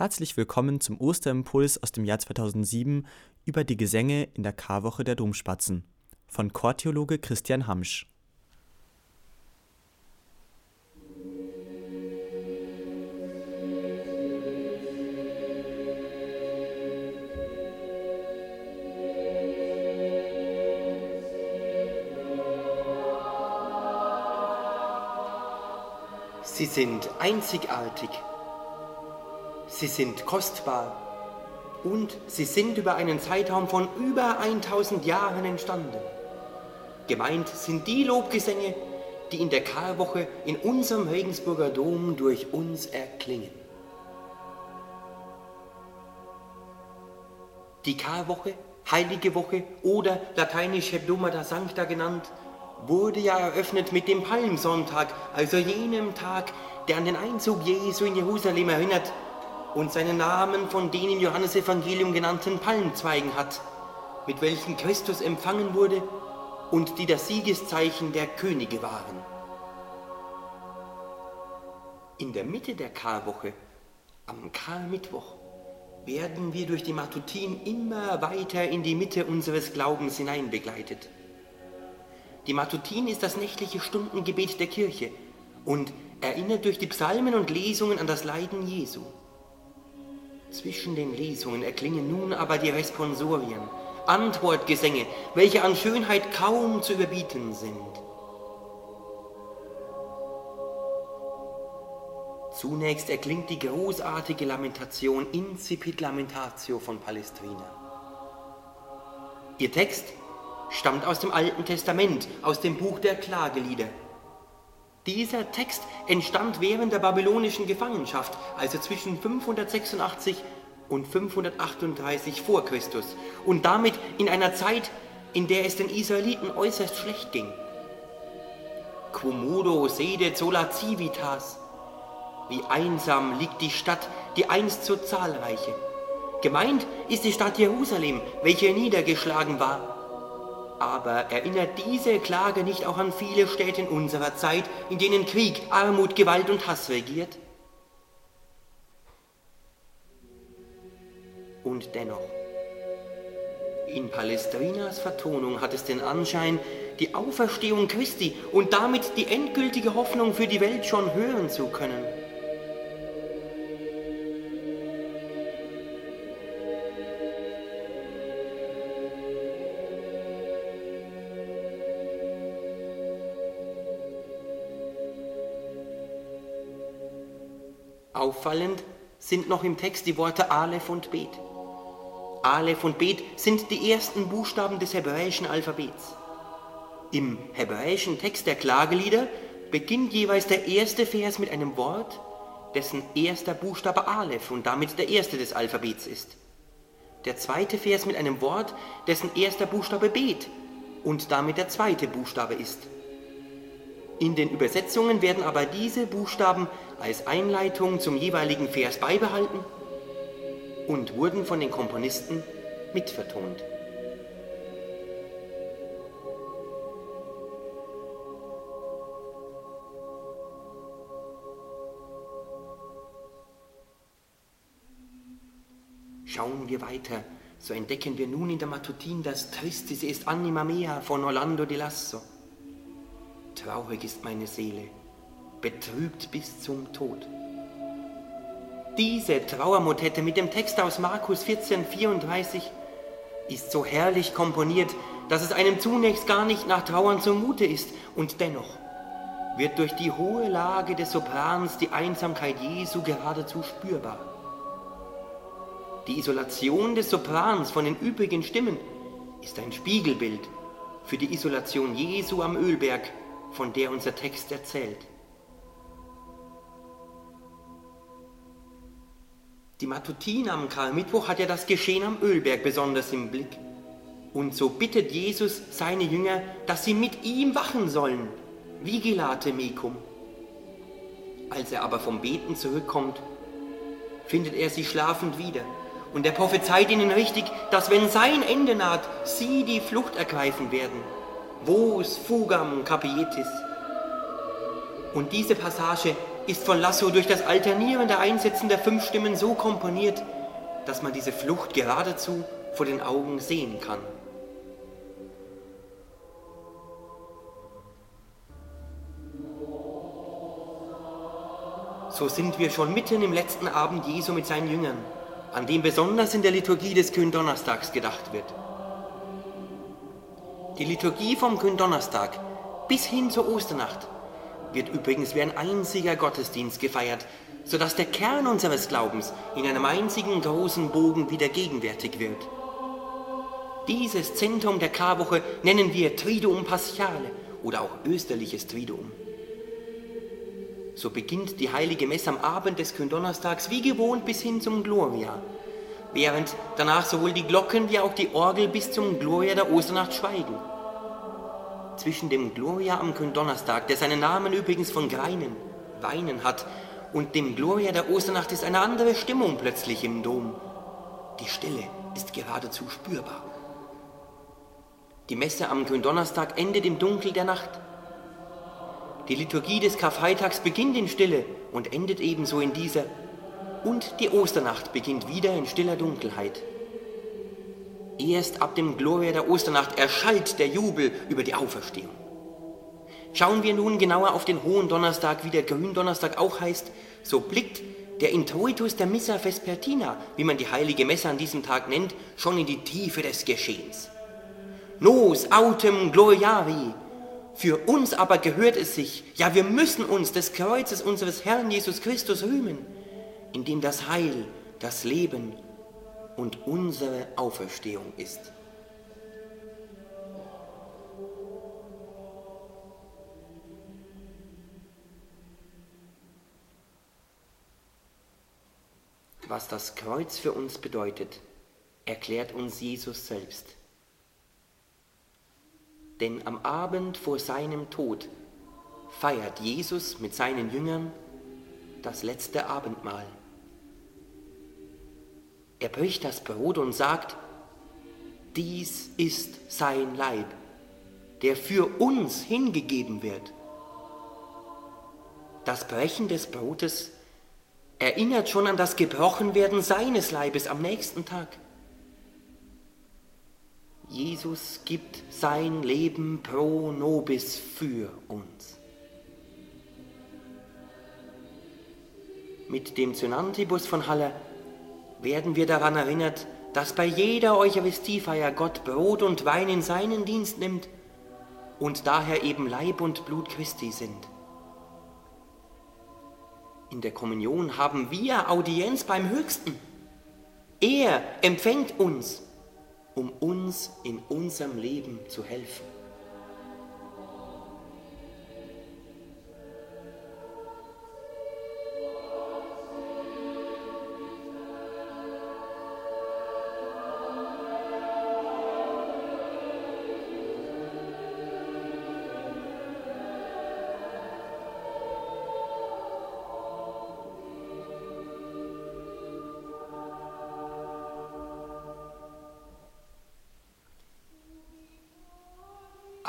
Herzlich willkommen zum Osterimpuls aus dem Jahr 2007 über die Gesänge in der Karwoche der Domspatzen von Chortheologe Christian Hamsch. Sie sind einzigartig. Sie sind kostbar. Und sie sind über einen Zeitraum von über 1000 Jahren entstanden. Gemeint sind die Lobgesänge, die in der Karwoche in unserem Regensburger Dom durch uns erklingen. Die Karwoche, Heilige Woche oder lateinisch Hebdomada Sancta genannt, wurde ja eröffnet mit dem Palmsonntag, also jenem Tag, der an den Einzug Jesu in Jerusalem erinnert und seinen Namen von den im Johannesevangelium genannten Palmzweigen hat, mit welchen Christus empfangen wurde und die das Siegeszeichen der Könige waren. In der Mitte der Karwoche, am Karmittwoch, werden wir durch die Matutin immer weiter in die Mitte unseres Glaubens hineinbegleitet. Die Matutin ist das nächtliche Stundengebet der Kirche und erinnert durch die Psalmen und Lesungen an das Leiden Jesu. Zwischen den Lesungen erklingen nun aber die Responsorien, Antwortgesänge, welche an Schönheit kaum zu überbieten sind. Zunächst erklingt die großartige Lamentation Incipit Lamentatio von Palestrina. Ihr Text stammt aus dem Alten Testament, aus dem Buch der Klagelieder. Dieser Text entstand während der babylonischen Gefangenschaft, also zwischen 586 und 538 vor Christus und damit in einer Zeit, in der es den Israeliten äußerst schlecht ging. Quomodo sede sola civitas. Wie einsam liegt die Stadt, die einst so zahlreiche. Gemeint ist die Stadt Jerusalem, welche niedergeschlagen war aber erinnert diese Klage nicht auch an viele Städte in unserer Zeit, in denen Krieg, Armut, Gewalt und Hass regiert? Und dennoch, in Palestrinas Vertonung hat es den Anschein, die Auferstehung Christi und damit die endgültige Hoffnung für die Welt schon hören zu können. Auffallend sind noch im Text die Worte Aleph und Bet. Aleph und Bet sind die ersten Buchstaben des hebräischen Alphabets. Im hebräischen Text der Klagelieder beginnt jeweils der erste Vers mit einem Wort, dessen erster Buchstabe Aleph und damit der erste des Alphabets ist. Der zweite Vers mit einem Wort, dessen erster Buchstabe Bet und damit der zweite Buchstabe ist. In den Übersetzungen werden aber diese Buchstaben als Einleitung zum jeweiligen Vers beibehalten und wurden von den Komponisten mitvertont. Schauen wir weiter, so entdecken wir nun in der Matutin das Tristis est anima mea von Orlando di Lasso. Traurig ist meine Seele, betrübt bis zum Tod. Diese Trauermotette mit dem Text aus Markus 14, 34 ist so herrlich komponiert, dass es einem zunächst gar nicht nach Trauern zumute ist und dennoch wird durch die hohe Lage des Soprans die Einsamkeit Jesu geradezu spürbar. Die Isolation des Soprans von den übrigen Stimmen ist ein Spiegelbild für die Isolation Jesu am Ölberg, von der unser Text erzählt. Die Matutine am Karmittwoch hat ja das Geschehen am Ölberg besonders im Blick. Und so bittet Jesus seine Jünger, dass sie mit ihm wachen sollen. Vigilate mecum. Als er aber vom Beten zurückkommt, findet er sie schlafend wieder. Und er prophezeit ihnen richtig, dass wenn sein Ende naht, sie die Flucht ergreifen werden. Vos fugam capietis. Und diese Passage ist von Lasso durch das alternierende Einsetzen der fünf Stimmen so komponiert, dass man diese Flucht geradezu vor den Augen sehen kann. So sind wir schon mitten im letzten Abend Jesu mit seinen Jüngern, an dem besonders in der Liturgie des Kühndonnerstags gedacht wird. Die Liturgie vom Kühndonnerstag bis hin zur Osternacht wird übrigens wie ein einziger Gottesdienst gefeiert, sodass der Kern unseres Glaubens in einem einzigen großen Bogen wieder gegenwärtig wird. Dieses Zentrum der Karwoche nennen wir Triduum Paschale oder auch österliches Triduum. So beginnt die heilige Messe am Abend des Kündonnerstags wie gewohnt bis hin zum Gloria, während danach sowohl die Glocken wie auch die Orgel bis zum Gloria der Osternacht schweigen. Zwischen dem Gloria am Kündonnerstag, der seinen Namen übrigens von Greinen, Weinen hat, und dem Gloria der Osternacht ist eine andere Stimmung plötzlich im Dom. Die Stille ist geradezu spürbar. Die Messe am Gründonnerstag endet im Dunkel der Nacht. Die Liturgie des Karfreitags beginnt in Stille und endet ebenso in dieser. Und die Osternacht beginnt wieder in stiller Dunkelheit. Erst ab dem Gloria der Osternacht erschallt der Jubel über die Auferstehung. Schauen wir nun genauer auf den Hohen Donnerstag, wie der Gründonnerstag auch heißt, so blickt der Introitus der Missa Vespertina, wie man die heilige Messe an diesem Tag nennt, schon in die Tiefe des Geschehens. Nos autem gloriari. Für uns aber gehört es sich, ja wir müssen uns des Kreuzes unseres Herrn Jesus Christus rühmen, in dem das Heil, das Leben und unsere Auferstehung ist. Was das Kreuz für uns bedeutet, erklärt uns Jesus selbst. Denn am Abend vor seinem Tod feiert Jesus mit seinen Jüngern das letzte Abendmahl. Er bricht das Brot und sagt, dies ist sein Leib, der für uns hingegeben wird. Das Brechen des Brotes erinnert schon an das Gebrochenwerden seines Leibes am nächsten Tag. Jesus gibt sein Leben pro nobis für uns. Mit dem Synantibus von Halle werden wir daran erinnert, dass bei jeder Eucharistiefeier Gott Brot und Wein in seinen Dienst nimmt und daher eben Leib und Blut Christi sind. In der Kommunion haben wir Audienz beim Höchsten. Er empfängt uns um uns in unserem Leben zu helfen.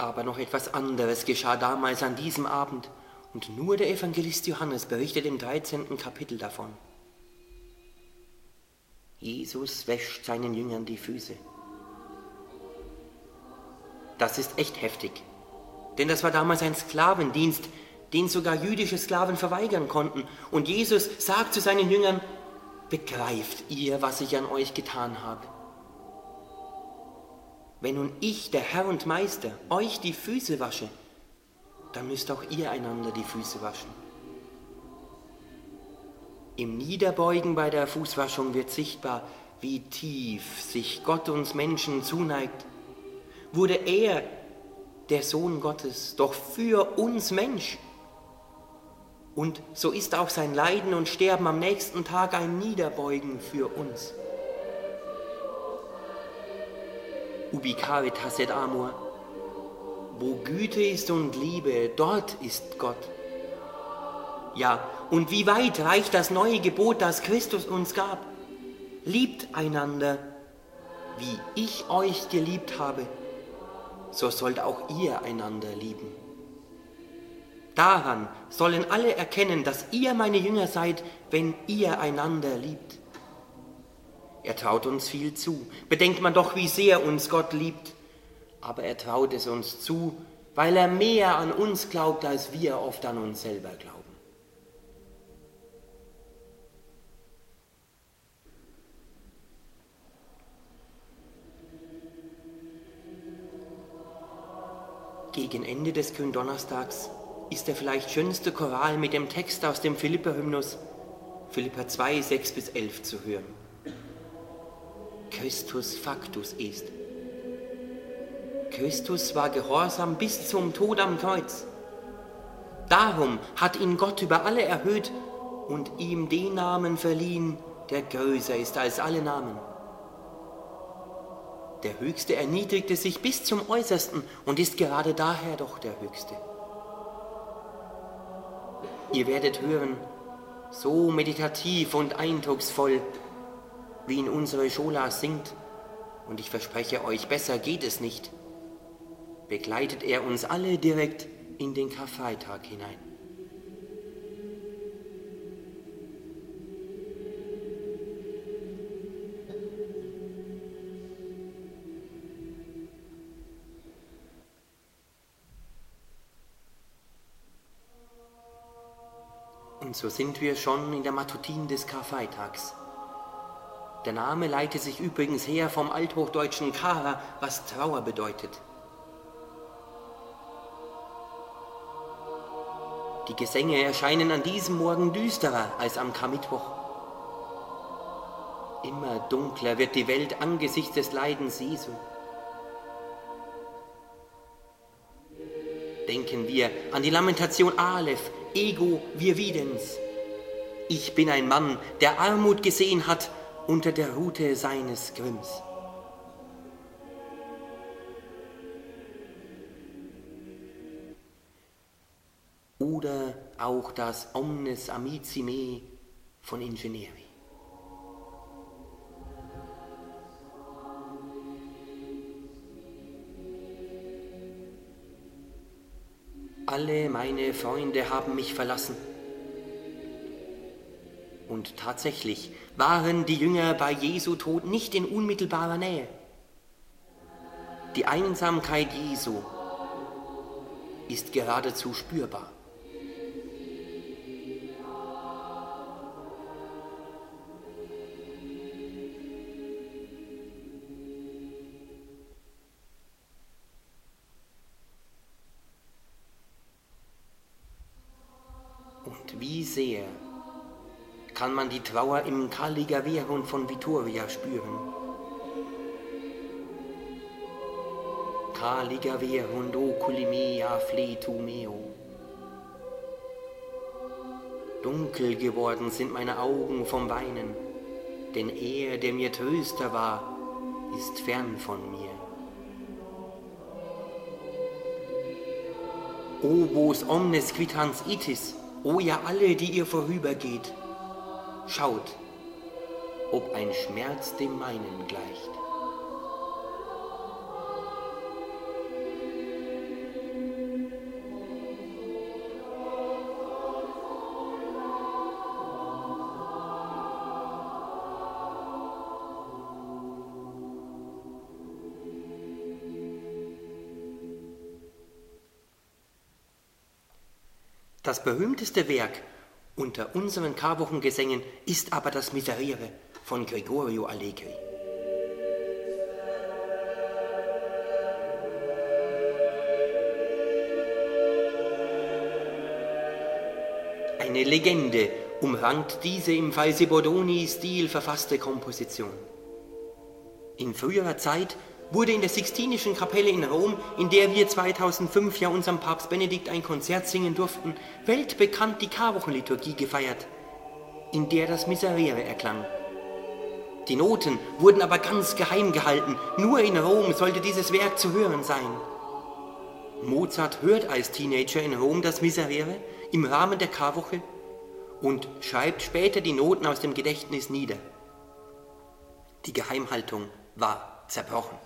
Aber noch etwas anderes geschah damals an diesem Abend, und nur der Evangelist Johannes berichtet im 13. Kapitel davon. Jesus wäscht seinen Jüngern die Füße. Das ist echt heftig, denn das war damals ein Sklavendienst, den sogar jüdische Sklaven verweigern konnten. Und Jesus sagt zu seinen Jüngern, begreift ihr, was ich an euch getan habe? Wenn nun ich, der Herr und Meister, euch die Füße wasche, dann müsst auch ihr einander die Füße waschen. Im Niederbeugen bei der Fußwaschung wird sichtbar, wie tief sich Gott uns Menschen zuneigt. Wurde er, der Sohn Gottes, doch für uns Mensch. Und so ist auch sein Leiden und Sterben am nächsten Tag ein Niederbeugen für uns. Ubi et amor. Wo Güte ist und Liebe, dort ist Gott. Ja, und wie weit reicht das neue Gebot, das Christus uns gab? Liebt einander, wie ich euch geliebt habe, so sollt auch ihr einander lieben. Daran sollen alle erkennen, dass ihr meine Jünger seid, wenn ihr einander liebt. Er traut uns viel zu. Bedenkt man doch, wie sehr uns Gott liebt. Aber er traut es uns zu, weil er mehr an uns glaubt, als wir oft an uns selber glauben. Gegen Ende des Gründonnerstags ist der vielleicht schönste Choral mit dem Text aus dem Philipper-Hymnus, Philippa 2, 6 bis 11 zu hören. Christus factus ist. Christus war gehorsam bis zum Tod am Kreuz. Darum hat ihn Gott über alle erhöht und ihm den Namen verliehen, der größer ist als alle Namen. Der Höchste erniedrigte sich bis zum Äußersten und ist gerade daher doch der Höchste. Ihr werdet hören, so meditativ und eindrucksvoll, wie ihn unsere Schola singt, und ich verspreche euch, besser geht es nicht, begleitet er uns alle direkt in den Karfreitag hinein. Und so sind wir schon in der Matutin des Karfreitags. Der Name leitet sich übrigens her vom althochdeutschen Kara, was Trauer bedeutet. Die Gesänge erscheinen an diesem Morgen düsterer als am Karmittwoch. Immer dunkler wird die Welt angesichts des Leidens Jesu. Denken wir an die Lamentation Aleph, ego wir videns. Ich bin ein Mann, der Armut gesehen hat unter der Rute seines Grimms. Oder auch das Omnes Amici Me von Ingenieri. Alle meine Freunde haben mich verlassen. Und tatsächlich waren die Jünger bei Jesu Tod nicht in unmittelbarer Nähe. Die Einsamkeit Jesu ist geradezu spürbar. Wie sehr kann man die Trauer im Caligavero von Vittoria spüren? Caligaverunt oculi mei affletu meo. Dunkel geworden sind meine Augen vom Weinen, denn er, der mir Tröster war, ist fern von mir. O vos omnes quitans itis, O ihr alle, die ihr vorübergeht, schaut, ob ein Schmerz dem meinen gleicht. Das berühmteste Werk unter unseren Karwochengesängen ist aber das Miserere von Gregorio Allegri. Eine Legende umrankt diese im Falsibordoni-Stil verfasste Komposition. In früherer Zeit wurde in der Sixtinischen Kapelle in Rom, in der wir 2005 ja unserem Papst Benedikt ein Konzert singen durften, weltbekannt die Karwochenliturgie gefeiert, in der das Miserere erklang. Die Noten wurden aber ganz geheim gehalten, nur in Rom sollte dieses Werk zu hören sein. Mozart hört als Teenager in Rom das Miserere im Rahmen der Karwoche und schreibt später die Noten aus dem Gedächtnis nieder. Die Geheimhaltung war zerbrochen.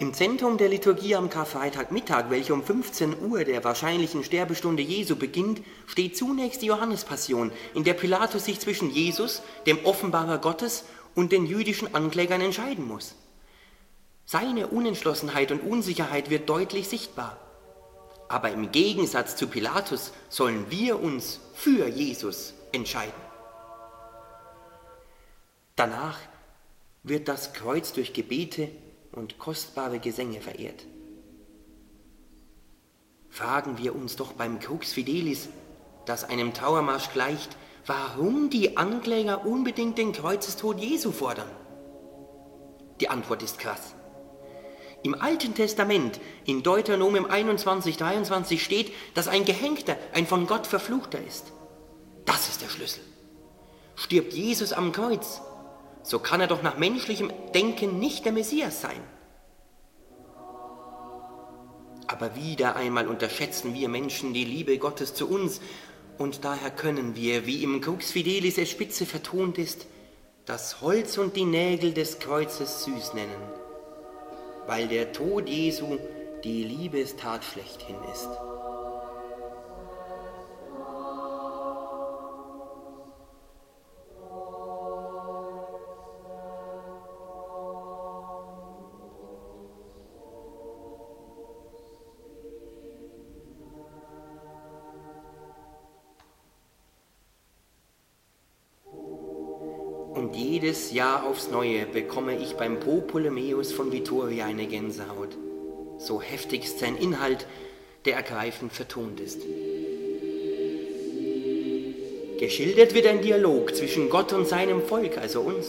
Im Zentrum der Liturgie am Karfreitagmittag, welche um 15 Uhr der wahrscheinlichen Sterbestunde Jesu beginnt, steht zunächst die Johannespassion, in der Pilatus sich zwischen Jesus, dem Offenbarer Gottes, und den jüdischen Anklägern entscheiden muss. Seine Unentschlossenheit und Unsicherheit wird deutlich sichtbar. Aber im Gegensatz zu Pilatus sollen wir uns für Jesus entscheiden. Danach wird das Kreuz durch Gebete und kostbare Gesänge verehrt. Fragen wir uns doch beim Crux Fidelis, das einem Trauermarsch gleicht, warum die Ankläger unbedingt den Kreuzestod Jesu fordern. Die Antwort ist krass. Im Alten Testament, in Deuteronomium 21, 23 steht, dass ein Gehängter ein von Gott verfluchter ist. Das ist der Schlüssel. Stirbt Jesus am Kreuz, so kann er doch nach menschlichem Denken nicht der Messias sein. Aber wieder einmal unterschätzen wir Menschen die Liebe Gottes zu uns und daher können wir, wie im Crux Fidelis es spitze vertont ist, das Holz und die Nägel des Kreuzes süß nennen, weil der Tod Jesu die Liebestat schlechthin ist. Und jedes Jahr aufs Neue bekomme ich beim Popolemeus von Vittoria eine Gänsehaut. So heftig ist sein Inhalt, der ergreifend vertont ist. Geschildert wird ein Dialog zwischen Gott und seinem Volk, also uns.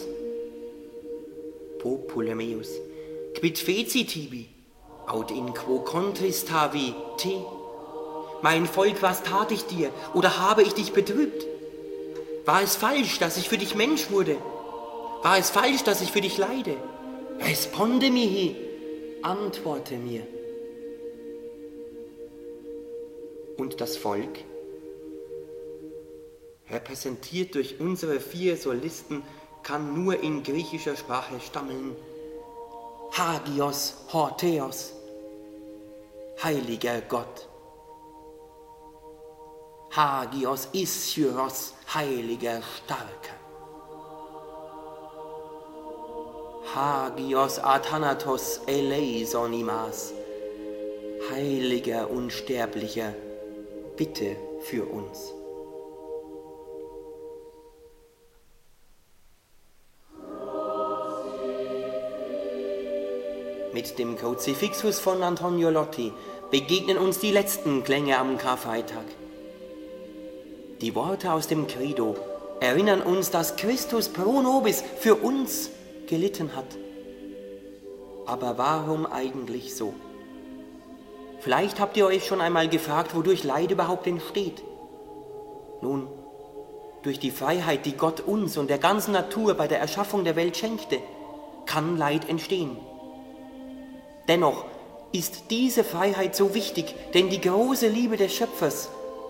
Popolemeus, quid feci tibi, aut in quo contris tavi te? Mein Volk, was tat ich dir, oder habe ich dich betrübt? War es falsch, dass ich für dich Mensch wurde? War es falsch, dass ich für dich leide? Responde mihi, antworte mir. Und das Volk, repräsentiert durch unsere vier Solisten, kann nur in griechischer Sprache stammeln. Hagios Horteos, heiliger Gott. Hagios Ischiros, heiliger Starker. Hagios Athanatos eleisonimas, heiliger Unsterblicher, bitte für uns. Mit dem Kruzifixus von Antonio Lotti begegnen uns die letzten Klänge am Karfreitag. Die Worte aus dem Credo erinnern uns, dass Christus pro nobis für uns gelitten hat. Aber warum eigentlich so? Vielleicht habt ihr euch schon einmal gefragt, wodurch Leid überhaupt entsteht. Nun, durch die Freiheit, die Gott uns und der ganzen Natur bei der Erschaffung der Welt schenkte, kann Leid entstehen. Dennoch ist diese Freiheit so wichtig, denn die große Liebe des Schöpfers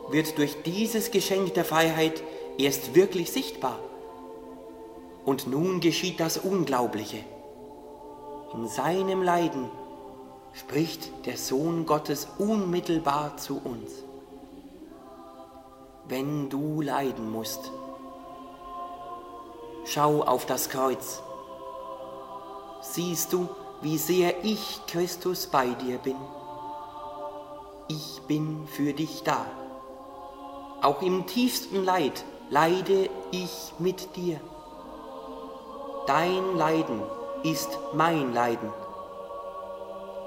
wird durch dieses Geschenk der Freiheit erst wirklich sichtbar. Und nun geschieht das Unglaubliche. In seinem Leiden spricht der Sohn Gottes unmittelbar zu uns. Wenn du leiden musst, schau auf das Kreuz. Siehst du, wie sehr ich, Christus, bei dir bin? Ich bin für dich da. Auch im tiefsten Leid leide ich mit dir. Dein Leiden ist mein Leiden,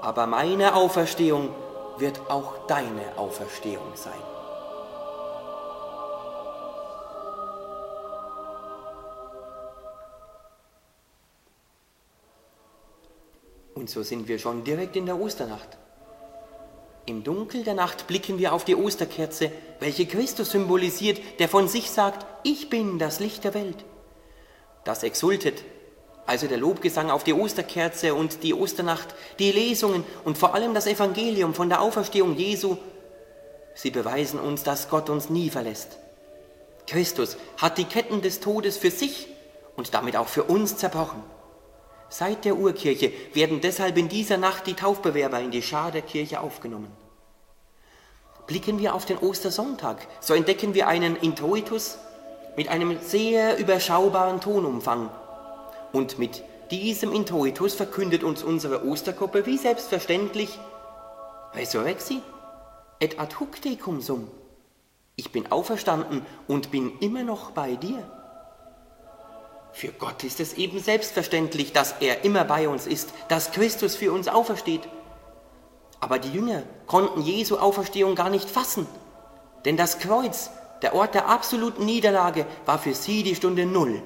aber meine Auferstehung wird auch deine Auferstehung sein. Und so sind wir schon direkt in der Osternacht. Im Dunkel der Nacht blicken wir auf die Osterkerze, welche Christus symbolisiert, der von sich sagt, ich bin das Licht der Welt. Das exultet, also der Lobgesang auf die Osterkerze und die Osternacht, die Lesungen und vor allem das Evangelium von der Auferstehung Jesu, sie beweisen uns, dass Gott uns nie verlässt. Christus hat die Ketten des Todes für sich und damit auch für uns zerbrochen. Seit der Urkirche werden deshalb in dieser Nacht die Taufbewerber in die Schar der Kirche aufgenommen. Blicken wir auf den Ostersonntag, so entdecken wir einen Introitus mit einem sehr überschaubaren Tonumfang. Und mit diesem Introitus verkündet uns unsere Ostergruppe wie selbstverständlich Resurrexi et ad hoc tecum sum. Ich bin auferstanden und bin immer noch bei dir. Für Gott ist es eben selbstverständlich, dass er immer bei uns ist, dass Christus für uns aufersteht. Aber die Jünger konnten Jesu Auferstehung gar nicht fassen, denn das Kreuz, der Ort der absoluten Niederlage, war für sie die Stunde Null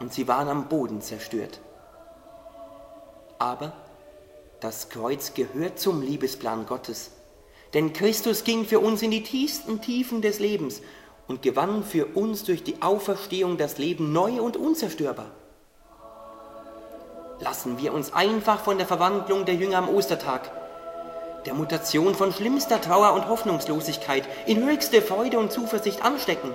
und sie waren am Boden zerstört. Aber das Kreuz gehört zum Liebesplan Gottes, denn Christus ging für uns in die tiefsten Tiefen des Lebens und gewann für uns durch die Auferstehung das Leben neu und unzerstörbar. Lassen wir uns einfach von der Verwandlung der Jünger am Ostertag, der Mutation von schlimmster Trauer und Hoffnungslosigkeit in höchste Freude und Zuversicht anstecken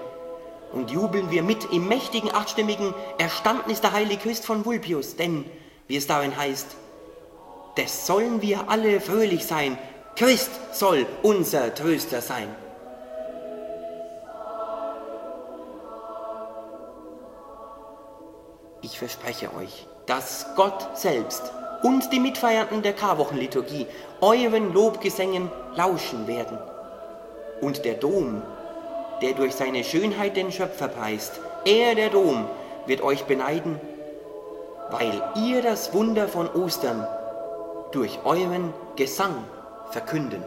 und jubeln wir mit im mächtigen achtstimmigen Erstandnis der Heilige Christ von Vulpius, denn, wie es darin heißt, des sollen wir alle fröhlich sein, Christ soll unser Tröster sein. Ich verspreche euch, dass Gott selbst und die Mitfeiernden der Karwochenliturgie euren Lobgesängen lauschen werden. Und der Dom, der durch seine Schönheit den Schöpfer preist, er, der Dom, wird euch beneiden, weil ihr das Wunder von Ostern durch euren Gesang verkünden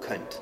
könnt.